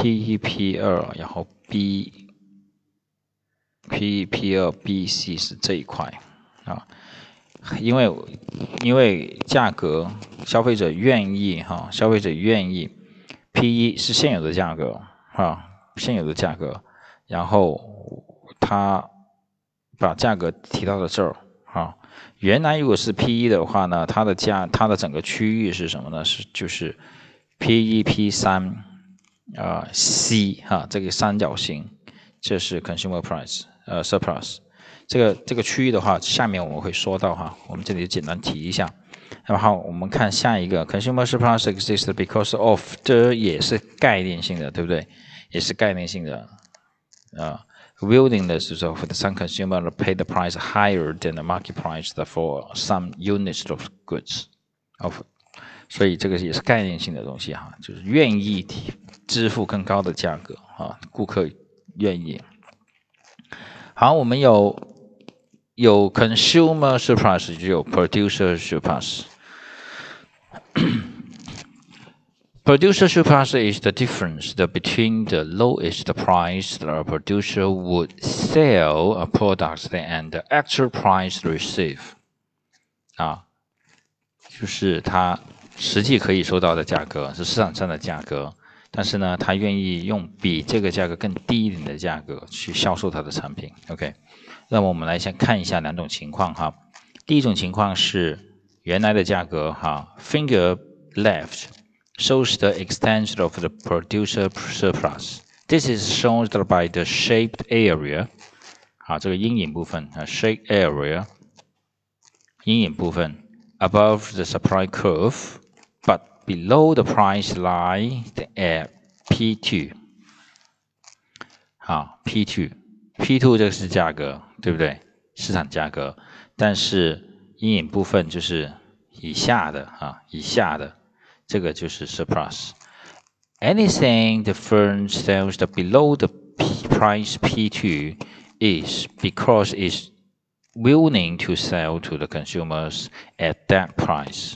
P 一 P 二，然后 B P 一 P 二 B C 是这一块啊，因为因为价格消费者愿意哈，消费者愿意 P 一是现有的价格啊，现有的价格，然后他把价格提到了这儿啊。原来如果是 P 一的话呢，它的价它的整个区域是什么呢？是就是 P 一 P 三啊 C 哈这个三角形，这是 consumer price 呃 surplus 这个这个区域的话，下面我们会说到哈，我们这里简单提一下。然后我们看下一个 consumer surplus exists because of 这也是概念性的，对不对？也是概念性的啊。willingness of some consumer to pay the price higher than the market price for some units of goods of， 所以这个也是概念性的东西哈，就是愿意提支付更高的价格啊，顾客愿意。好，我们有有 consumer surplus，就有 producer surplus。Producer surplus is the difference between the lowest price the producer would sell a product and the actual price receive。啊，就是它实际可以收到的价格是市场上的价格，但是呢，他愿意用比这个价格更低一点的价格去销售他的产品。OK，那么我们来先看一下两种情况哈。第一种情况是原来的价格哈，finger left。shows the extent of the producer surplus. This is shown by the shaped area. 好，这个阴影部分啊，shaped area，阴影部分 above the supply curve, but below the price line at P2。好，P2，P2 这个是价格，对不对？市场价格，但是阴影部分就是以下的啊，以下的。这个就是 surplus。Anything the firm sells the below the P price P2 is because it's willing to sell to the consumers at that price.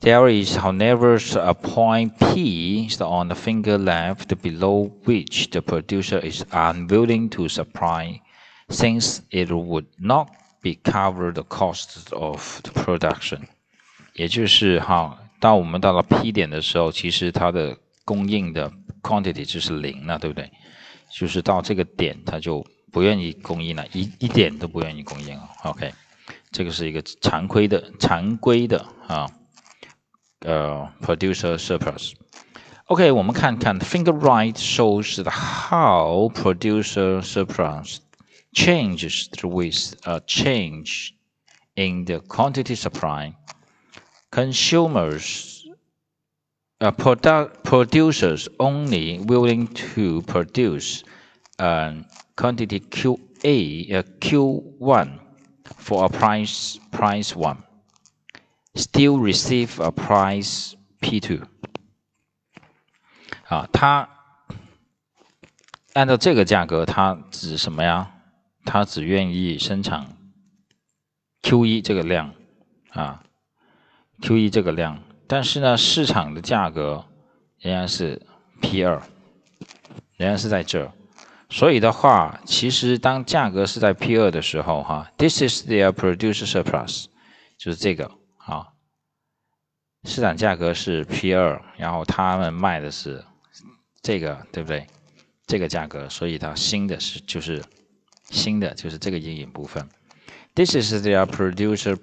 There is, however, a point P on the finger left below which the producer is unwilling to supply since it would not be cover the costs of the production. 也就是哈，当我们到了 P 点的时候，其实它的供应的 quantity 就是零了，对不对？就是到这个点，它就不愿意供应了，一一点都不愿意供应了。OK，这个是一个常规的、常规的啊， 呃，producer surplus。OK，我们看看 finger right shows how producer surplus changes with a change in the quantity supply. consumers, uh, product producers only willing to produce uh, quantity QA, uh, Q1 for a price price one, Still receive a price P2。啊，它按照这个价格，它指什么呀？它只愿意生产 Q 一这个量啊。Q 一这个量，但是呢，市场的价格仍然是 P 二，仍然是在这儿。所以的话，其实当价格是在 P 二的时候，哈，This is their producer surplus，就是这个，市场价格是 P 二，然后他们卖的是这个，对不对？这个价格，所以它新的是就是新的就是这个阴影部分。This is their producer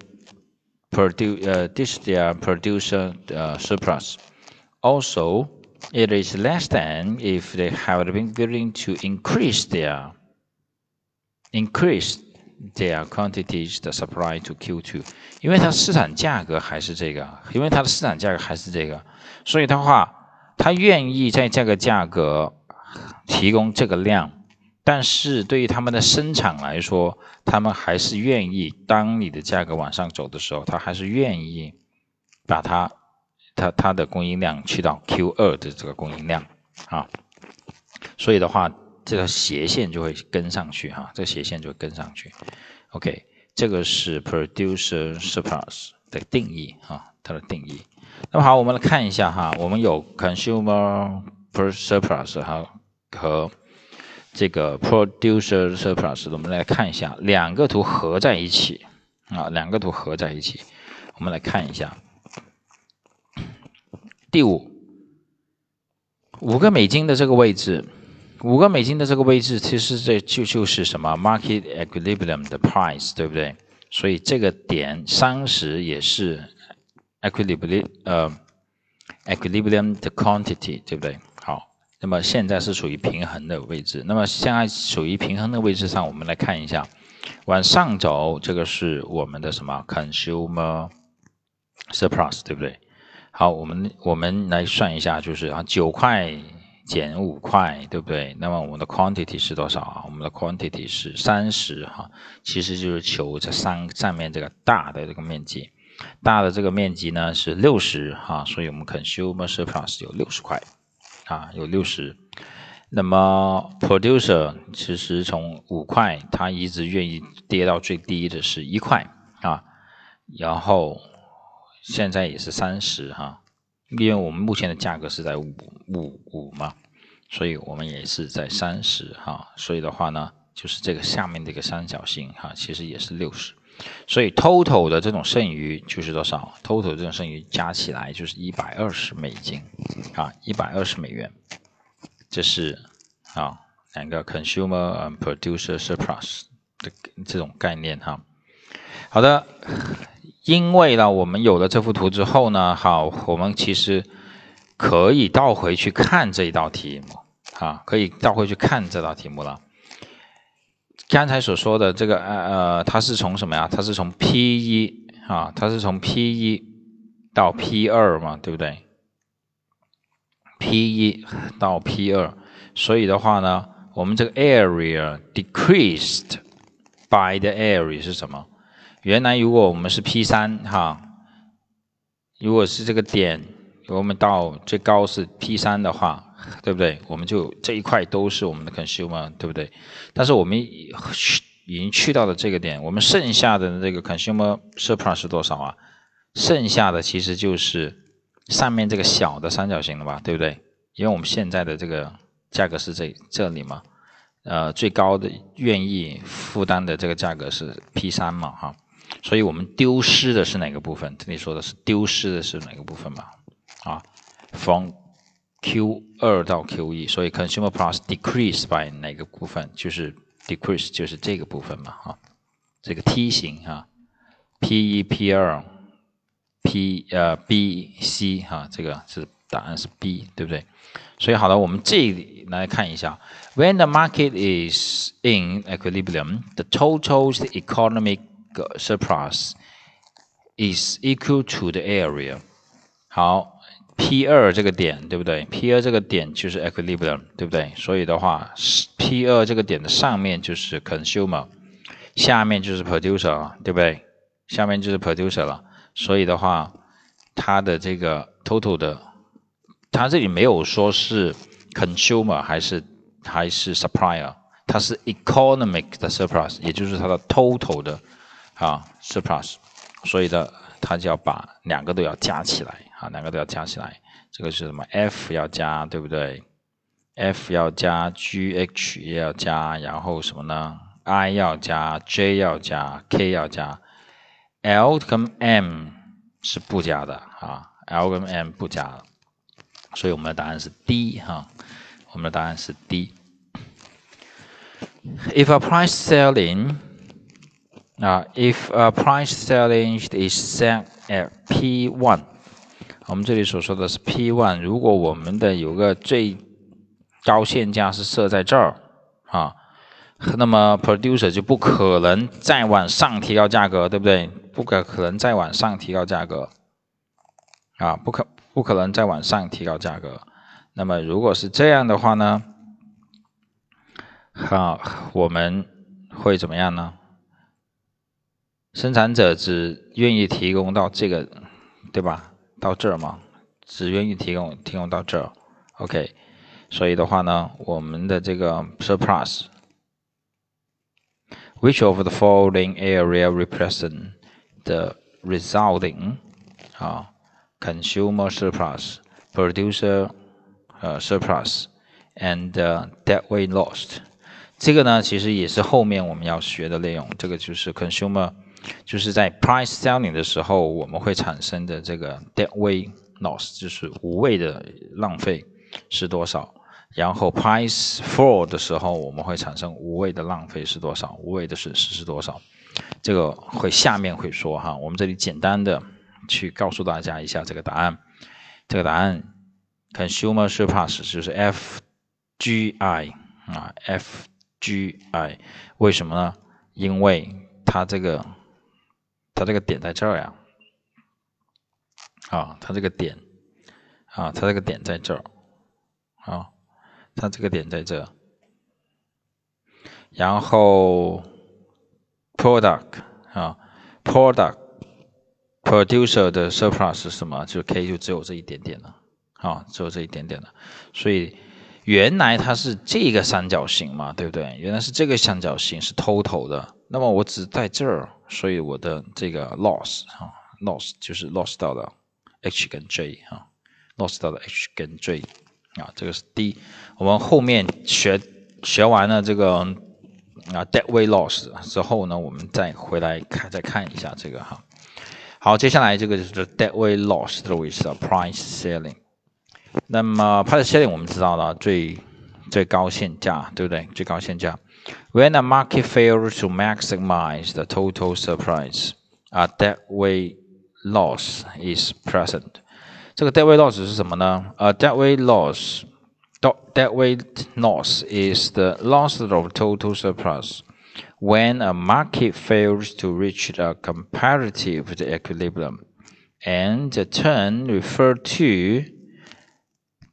produce uh, this their producer uh, surplus. Also, it is less than if they have been willing to increase their increase their quantities the supply to Q2，因为它市场价格还是这个，因为它的市场价格还是这个，所以的话，他愿意在这个价格提供这个量。但是对于他们的生产来说，他们还是愿意，当你的价格往上走的时候，他还是愿意把它，它它的供应量去到 Q 二的这个供应量啊，所以的话，这个斜线就会跟上去哈，这个斜线就会跟上去。OK，这个是 producer surplus 的定义哈，它的定义。那么好，我们来看一下哈，我们有 consumer surplus 和和这个 producer surplus，我们来看一下两个图合在一起啊，两个图合在一起，我们来看一下第五五个美金的这个位置，五个美金的这个位置，其实这就就是什么 market equilibrium 的 price，对不对？所以这个点三十也是 equilibrium 呃 equilibrium 的 quantity，对不对？好，那么现在是属于平衡的位置。那么现在属于平衡的位置上，我们来看一下，往上走，这个是我们的什么 consumer surplus，对不对？好，我们我们来算一下，就是啊九块。减五块，对不对？那么我们的 quantity 是多少啊？我们的 quantity 是三十哈，其实就是求这上上面这个大的这个面积，大的这个面积呢是六十哈，所以我们 consumer surplus 有六十块啊，有六十。那么 producer 其实从五块，他一直愿意跌到最低的是一块啊，然后现在也是三十哈。因为我们目前的价格是在五五五嘛，所以我们也是在三十哈，所以的话呢，就是这个下面这个三角形哈，其实也是六十，所以 total 的这种剩余就是多少？total 这种剩余加起来就是一百二十美金啊，一百二十美元，这是啊两个 consumer and producer surplus 的这种概念哈。好的。因为呢，我们有了这幅图之后呢，好，我们其实可以倒回去看这一道题目，啊，可以倒回去看这道题目了。刚才所说的这个，呃呃，它是从什么呀？它是从 P 一啊，它是从 P 一到 P 二嘛，对不对？P 一到 P 二，所以的话呢，我们这个 area decreased by the area 是什么？原来如果我们是 P 三哈，如果是这个点，我们到最高是 P 三的话，对不对？我们就这一块都是我们的 consumer，对不对？但是我们已经去到了这个点，我们剩下的这个 consumer surplus 是多少啊？剩下的其实就是上面这个小的三角形了吧，对不对？因为我们现在的这个价格是这这里嘛，呃，最高的愿意负担的这个价格是 P 三嘛，哈。所以我们丢失的是哪个部分？这里说的是丢失的是哪个部分嘛？啊，from Q 二到 Q 一，所以 consumer price decrease by 哪个部分？就是 decrease 就是这个部分嘛？哈，这个梯形哈，P 一 P 二 P 呃 B C 哈，这个是答案是 B 对不对？所以好了，我们这里来看一下，When the market is in equilibrium, the total economic 个 surplus is equal to the area。好，P 二这个点对不对？P 二这个点就是 equilibrium，对不对？所以的话，P 二这个点的上面就是 consumer，下面就是 producer，对不对？下面就是 producer 了。所以的话，它的这个 total 的，它这里没有说是 consumer 还是还是 supplier，它是 economic 的 surplus，也就是它的 total 的。啊，surplus，所以的，它就要把两个都要加起来，啊，两个都要加起来，这个是什么？F 要加，对不对？F 要加，GH 也要加，然后什么呢？I 要加，J 要加，K 要加，L 跟 M 是不加的，啊，L 跟 M 不加，所以我们的答案是 D，哈，我们的答案是 D。If a price selling 啊，if a price selling is set at P one，我们这里所说的是 P one。如果我们的有个最高限价是设在这儿啊，那么 producer 就不可能再往上提高价格，对不对？不可可能再往上提高价格啊，不可不可能再往上提高价格。那么如果是这样的话呢，好，我们会怎么样呢？生产者只愿意提供到这个，对吧？到这儿嘛，只愿意提供提供到这儿，OK。所以的话呢，我们的这个 surplus，which of the following area represent the resulting 啊 consumer surplus producer 呃 surplus and deadweight loss。这个呢，其实也是后面我们要学的内容。这个就是 consumer， 就是在 price selling 的时候，我们会产生的这个 deadweight loss，就是无谓的浪费是多少。然后 price fall 的时候，我们会产生无谓的浪费是多少，无谓的损失是多少。这个会下面会说哈，我们这里简单的去告诉大家一下这个答案。这个答案 consumer surplus 就是 FGI 啊，F。G I，为什么呢？因为它这个，它这个点在这儿呀，啊，它这个点，啊，它这个点在这儿，啊，它这个点在这，然后 product 啊，product，producer 的 surplus 是什么？就 K 就只有这一点点了，啊，只有这一点点了，所以。原来它是这个三角形嘛，对不对？原来是这个三角形是 total 的，那么我只在这儿，所以我的这个 loss 啊，loss 就是 loss 到了 H 跟 J 啊，loss 到了 H 跟 J 啊，这个是 D。我们后面学学完了这个啊 dead we loss 之后呢，我们再回来看再看一下这个哈。好，接下来这个就是 deadweight loss 的位置，price selling。那么 price selling 我们知道了最最高限价，对不对？最高限价。When a market fails to maximize the total surprise, a deadweight loss is present。这个 deadweight loss 是什么呢？A deadweight loss, deadweight loss is the loss of total surplus when a market fails to reach a comparative equilibrium, and the term referred to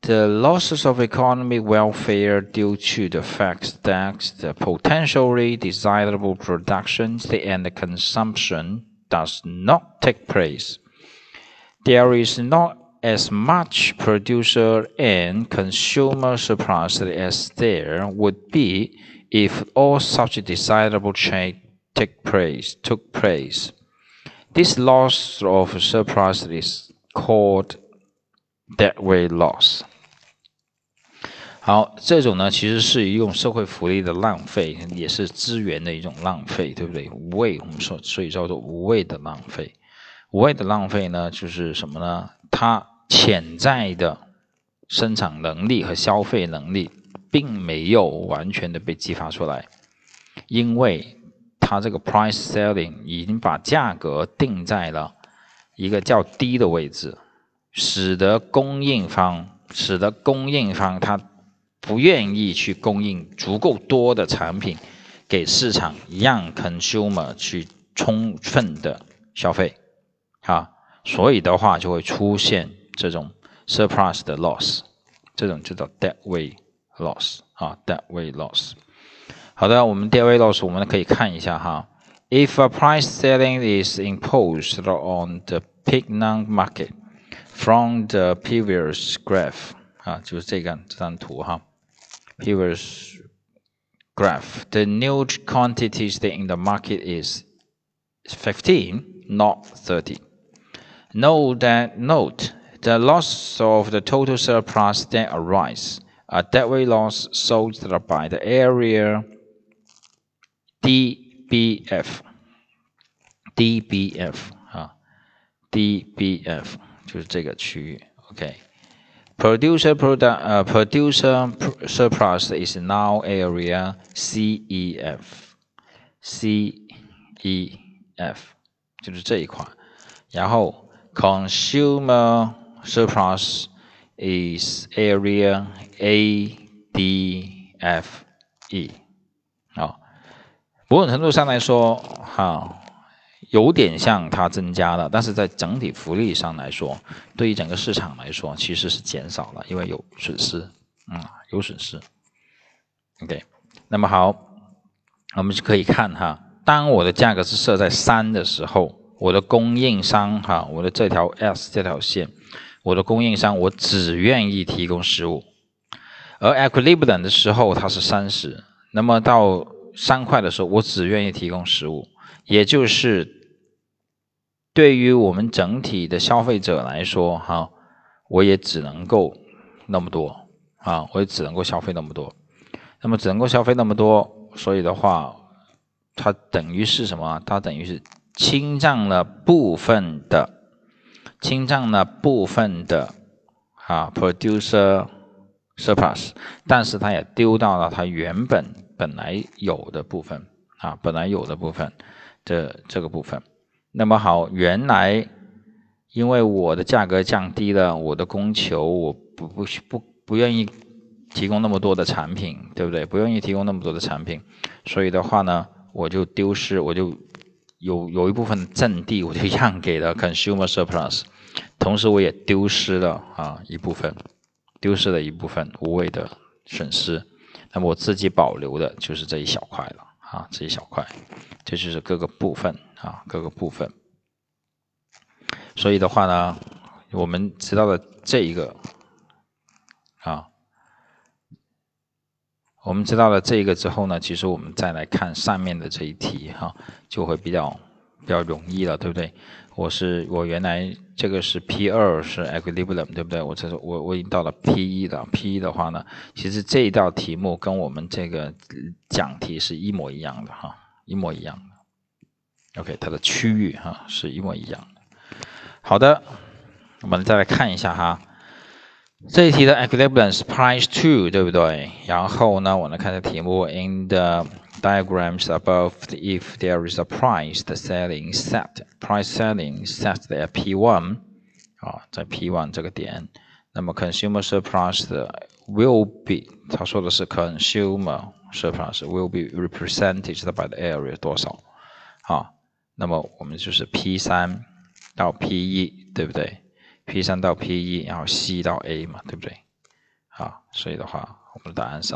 the losses of economic welfare due to the fact that the potentially desirable production and consumption does not take place. There is not as much producer and consumer surplus as there would be if all such desirable change take place, took place. This loss of surplus is called deadweight loss. 好，这种呢，其实是一种社会福利的浪费，也是资源的一种浪费，对不对？无谓，我们说，所以叫做无谓的浪费。无谓的浪费呢，就是什么呢？它潜在的生产能力和消费能力并没有完全的被激发出来，因为它这个 price selling 已经把价格定在了一个较低的位置，使得供应方，使得供应方他。不愿意去供应足够多的产品给市场，让 consumer 去充分的消费，啊，所以的话就会出现这种 surplus 的 loss，这种就叫 deadweight loss 啊，deadweight loss。好的，我们 deadweight loss 我们可以看一下哈，if a price selling is imposed on the pignon market from the previous graph 啊，就是这个这张图哈。previous graph, the new quantities in the market is 15, not 30. Note that note the loss of the total surplus that arise a deadweight loss sold by the area DBF DBF 啊，DBF 就是这个区域，OK。 Producer product uh, producer surplus is now area CEF CEF 就是这一块，然后 consumer surplus is area ADFE 啊，某种程度上来说，哈。 有点像它增加了，但是在整体福利上来说，对于整个市场来说，其实是减少了，因为有损失，嗯，有损失。OK，那么好，我们就可以看哈，当我的价格是设在三的时候，我的供应商哈，我的这条 S 这条线，我的供应商我只愿意提供十五，而 equilibrium 的时候它是三十，那么到三块的时候，我只愿意提供十五。也就是对于我们整体的消费者来说，哈，我也只能够那么多啊，我也只能够消费那么多。那么只能够消费那么多，所以的话，它等于是什么？它等于是侵占了部分的，侵占了部分的啊，producer surplus，但是它也丢到了它原本本来有的部分啊，本来有的部分的这个部分。那么好，原来因为我的价格降低了，我的供求我不不不不愿意。提供那么多的产品，对不对？不愿意提供那么多的产品，所以的话呢，我就丢失，我就有有一部分阵地，我就让给了 consumer surplus，同时我也丢失了啊一部分，丢失了一部分无谓的损失。那么我自己保留的就是这一小块了啊，这一小块，这就是各个部分啊，各个部分。所以的话呢，我们知道了这一个啊。我们知道了这一个之后呢，其实我们再来看上面的这一题哈，就会比较比较容易了，对不对？我是我原来这个是 P 二是 equilibrium，对不对？我这是我我已经到了 P 一了 P 一的话呢，其实这一道题目跟我们这个讲题是一模一样的哈，一模一样的。OK，它的区域哈是一模一样的。好的，我们再来看一下哈。这一题的 equilibrium 是 price two，对不对？然后呢，我们看这题目，in the diagrams above, if there is a price, the selling set, price selling set at P one，啊，在 P one 这个点，那么 consumer surplus will be，他说的是 consumer surplus will be represented by the area 多少？啊，那么我们就是 P 三到 P 一，对不对 ？P 三到 P 一，然后 C 到 A 嘛，对不对？好，所以的话，我们的答案是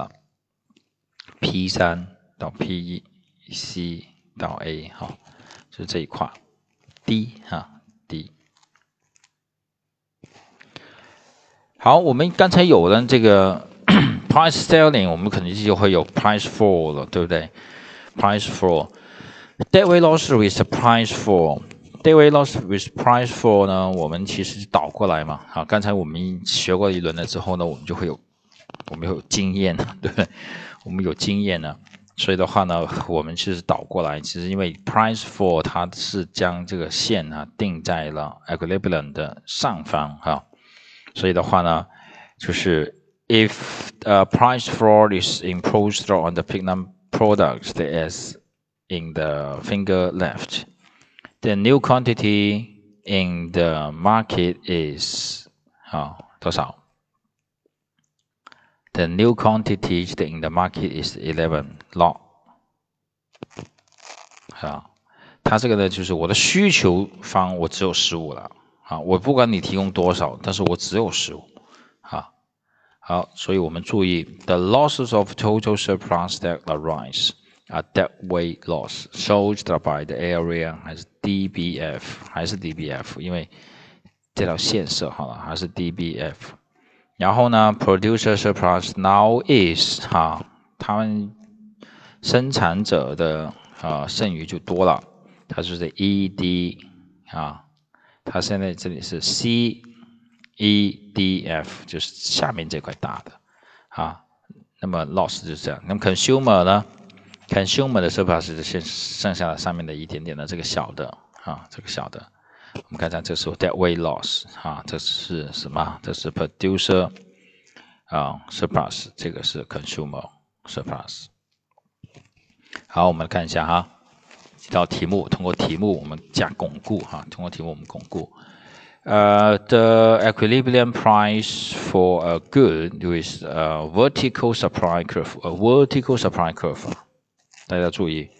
P 三到 P 一，C 到 A，哈，是这一块。D 哈，D。好，我们刚才有了这个 price selling，我们肯定就会有 price fall 了，对不对？price fall，dead weight loss with price fall。Daily loss with price fall 呢？我们其实倒过来嘛。好，刚才我们学过一轮了之后呢，我们就会有，我们有经验，对不对？我们有经验呢，所以的话呢，我们其实倒过来，其实因为 price fall 它是将这个线啊定在了 equilibrium 的上方哈，所以的话呢，就是 if a price fall is imposed on the pigment products that is in the finger left。The new quantity in the market is 啊多少？The new quantity in the market is eleven lot 啊，它这个呢就是我的需求方我只有十五了啊，我不管你提供多少，但是我只有十五啊。好，所以我们注意，the losses of total surplus that arise。 啊，dead weight loss，sold by the area 还是 DBF 还是 DBF，因为这条线设好了还是 DBF。然后呢，producer surplus now is 哈，他们生产者的啊剩余就多了，它就是 ED 啊，它现在这里是 CEDF，就是下面这块大的啊。那么 loss 就是这样，那么 consumer 呢？consumer 的 surplus 是剩剩下的上面的一点点的这个小的啊，这个小的，我们看一下，这是 dead weight loss 啊，这是什么？这是 producer 啊 surplus，这个是 consumer surplus。好，我们看一下哈，这道题目，通过题目我们加巩固哈，通过题目我们巩固。呃，the equilibrium price for a good with a vertical supply curve，a vertical supply curve。大家注意，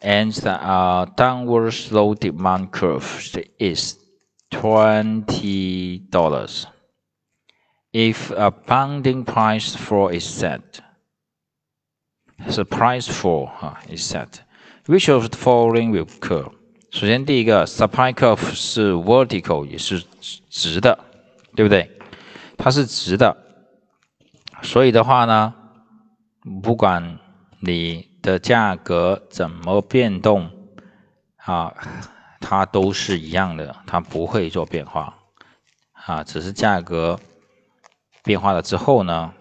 and the uh, downward slope demand curve is twenty dollars. If a bounding price floor is set, the price floor 啊 is set. Which of the following will occur? 首先，第一个 supply curve 是 vertical，也是直的，对不对？它是直的，所以的话呢，不管你 的价格怎么变动啊？它都是一样的，它不会做变化啊，只是价格变化了之后呢，